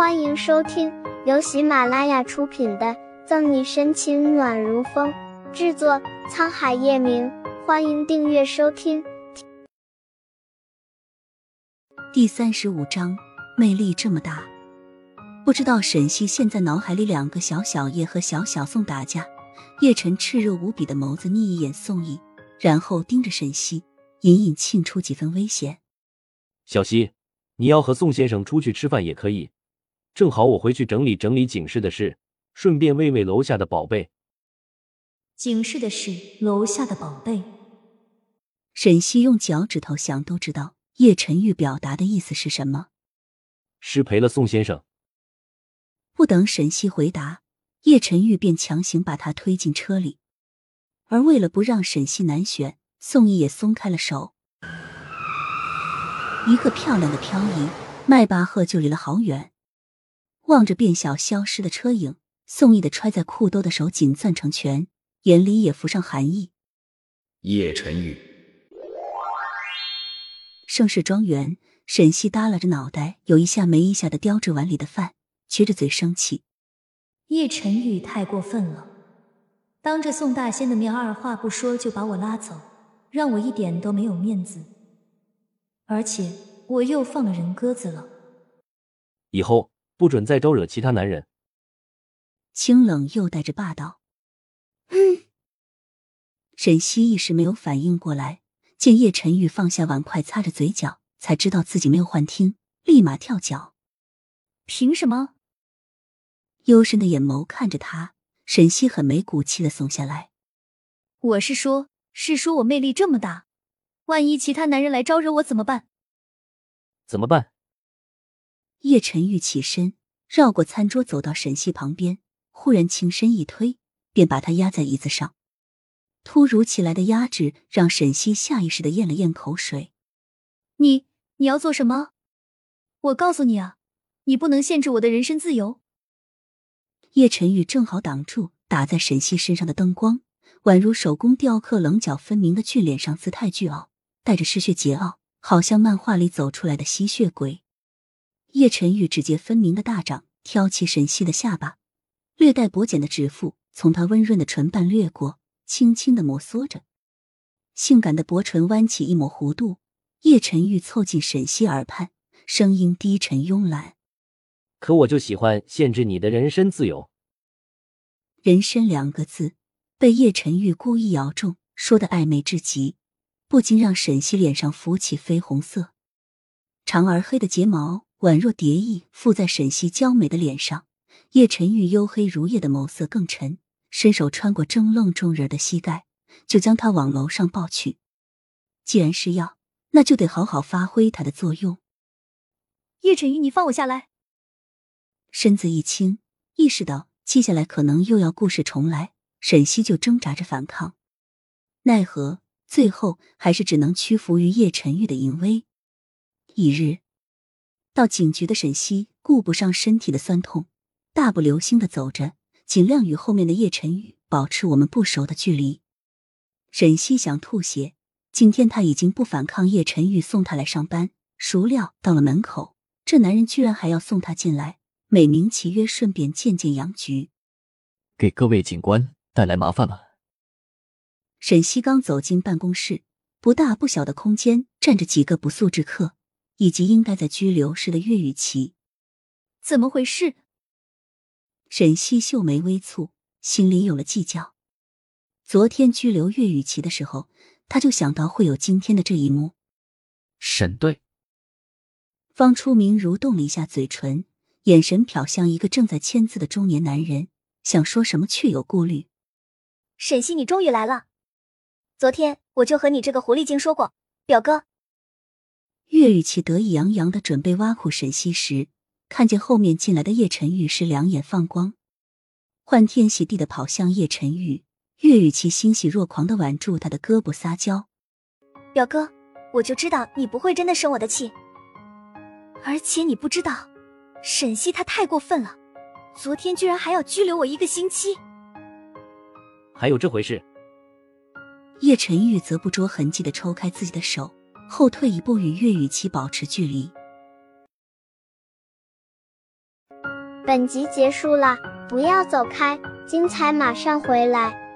欢迎收听由喜马拉雅出品的《赠你深情暖如风》，制作沧海夜明。欢迎订阅收听。第三十五章，魅力这么大，不知道沈西现在脑海里两个小小叶和小小宋打架。叶晨炽热无比的眸子睨一眼宋毅，然后盯着沈西，隐隐沁出几分危险。小西，你要和宋先生出去吃饭也可以。正好我回去整理整理警示的事，顺便喂喂楼下的宝贝。警示的事，楼下的宝贝。沈西用脚趾头想都知道叶晨玉表达的意思是什么。失陪了宋先生。不等沈西回答，叶晨玉便强行把他推进车里。而为了不让沈西难选，宋毅也松开了手。一个漂亮的漂移，迈巴赫就离了好远。望着变小消失的车影，宋毅的揣在裤兜的手紧攥成拳，眼里也浮上寒意。叶晨宇，盛世庄园，沈西耷拉着脑袋，有一下没一下的叼着碗里的饭，撅着嘴生气。叶晨宇太过分了，当着宋大仙的面，二话不说就把我拉走，让我一点都没有面子。而且我又放了人鸽子了，以后。不准再招惹其他男人。清冷又带着霸道。嗯。沈西一时没有反应过来，见叶晨玉放下碗筷，擦着嘴角，才知道自己没有幻听，立马跳脚。凭什么？幽深的眼眸看着他，沈西很没骨气的耸下来。我是说，是说我魅力这么大，万一其他男人来招惹我怎么办？怎么办？叶晨玉起身，绕过餐桌，走到沈西旁边，忽然轻身一推，便把他压在椅子上。突如其来的压制让沈西下意识的咽了咽口水。你你要做什么？我告诉你啊，你不能限制我的人身自由。叶晨玉正好挡住打在沈西身上的灯光，宛如手工雕刻、棱角分明的俊脸上姿态倨傲，带着嗜血桀骜，好像漫画里走出来的吸血鬼。叶晨玉指节分明的大掌挑起沈西的下巴，略带薄茧的指腹从她温润的唇瓣掠过，轻轻的摩挲着，性感的薄唇弯起一抹弧度。叶晨玉凑近沈西耳畔，声音低沉慵懒：“可我就喜欢限制你的人身自由。”“人身”两个字被叶晨玉故意咬中，说的暧昧至极，不禁让沈西脸上浮起绯红色，长而黑的睫毛。宛若蝶翼附在沈西娇美的脸上，叶晨玉黝黑如夜的眸色更沉，伸手穿过怔愣众人的膝盖，就将他往楼上抱去。既然是要，那就得好好发挥它的作用。叶晨玉，你放我下来！身子一轻，意识到接下来可能又要故事重来，沈西就挣扎着反抗，奈何最后还是只能屈服于叶晨玉的淫威。一日。到警局的沈西顾不上身体的酸痛，大步流星的走着，尽量与后面的叶晨宇保持我们不熟的距离。沈西想吐血，今天他已经不反抗叶晨宇送他来上班，孰料到了门口，这男人居然还要送他进来，美名其曰顺便见见杨局，给各位警官带来麻烦了。沈西刚走进办公室，不大不小的空间站着几个不速之客。以及应该在拘留室的岳雨琪，怎么回事？沈西秀眉微蹙，心里有了计较。昨天拘留岳雨琪的时候，他就想到会有今天的这一幕。沈队，方初明蠕动了一下嘴唇，眼神瞟向一个正在签字的中年男人，想说什么却有顾虑。沈西，你终于来了。昨天我就和你这个狐狸精说过，表哥。岳雨琪得意洋洋的准备挖苦沈西时，看见后面进来的叶晨玉时，两眼放光，欢天喜地的跑向叶晨玉。岳雨琪欣喜若狂的挽住他的胳膊撒娇：“表哥，我就知道你不会真的生我的气，而且你不知道，沈西他太过分了，昨天居然还要拘留我一个星期。还有这回事？”叶晨玉则不着痕迹的抽开自己的手。后退一步，与岳雨琪保持距离。本集结束了，不要走开，精彩马上回来。